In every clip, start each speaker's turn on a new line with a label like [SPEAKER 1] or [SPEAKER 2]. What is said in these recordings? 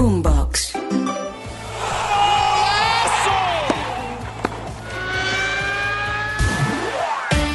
[SPEAKER 1] Boombox.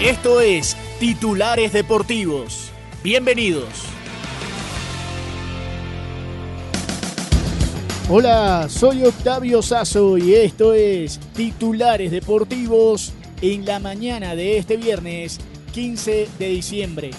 [SPEAKER 2] Esto es Titulares Deportivos. Bienvenidos. Hola, soy Octavio Sazo y esto es Titulares Deportivos en la mañana de este viernes 15 de diciembre.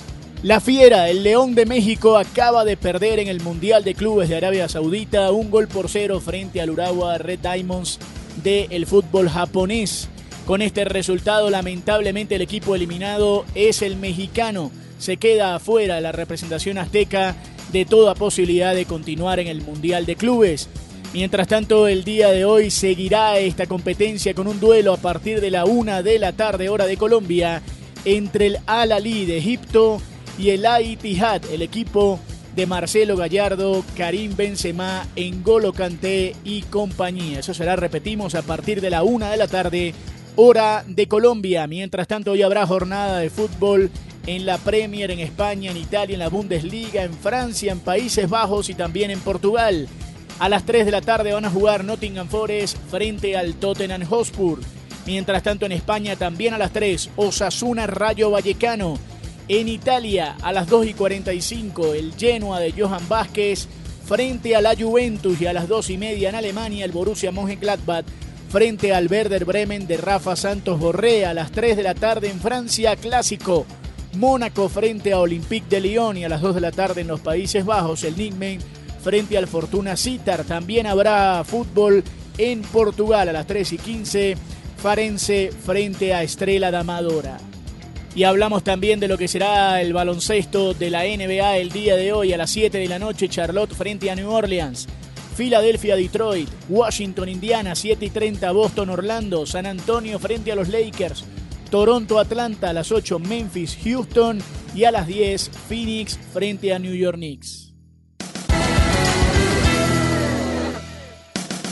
[SPEAKER 2] La Fiera, el León de México, acaba de perder en el Mundial de Clubes de Arabia Saudita un gol por cero frente al Urawa Red Diamonds del fútbol japonés. Con este resultado, lamentablemente, el equipo eliminado es el mexicano. Se queda afuera la representación azteca de toda posibilidad de continuar en el Mundial de Clubes. Mientras tanto, el día de hoy seguirá esta competencia con un duelo a partir de la una de la tarde, hora de Colombia, entre el Al Ali de Egipto y el Al-Ittihad, el equipo de Marcelo Gallardo, Karim Benzema, Engolo Kanté y compañía. Eso será, repetimos, a partir de la una de la tarde, hora de Colombia. Mientras tanto, hoy habrá jornada de fútbol en la Premier, en España, en Italia, en la Bundesliga, en Francia, en Países Bajos y también en Portugal. A las 3 de la tarde van a jugar Nottingham Forest frente al Tottenham Hotspur. Mientras tanto, en España también a las 3, Osasuna Rayo Vallecano. En Italia, a las 2 y 45, el Genoa de Johan Vázquez frente a la Juventus y a las 2 y media en Alemania, el Borussia Mönchengladbach frente al Werder Bremen de Rafa Santos Borré a las 3 de la tarde en Francia, clásico. Mónaco frente a Olympique de Lyon y a las 2 de la tarde en los Países Bajos, el Nigmen frente al Fortuna Citar. También habrá fútbol en Portugal a las 3 y 15, Farense frente a Estrela da Amadora. Y hablamos también de lo que será el baloncesto de la NBA el día de hoy a las 7 de la noche, Charlotte frente a New Orleans. Filadelfia, Detroit, Washington, Indiana, 7 y 30, Boston, Orlando, San Antonio frente a los Lakers, Toronto, Atlanta a las 8, Memphis, Houston y a las 10, Phoenix frente a New York Knicks.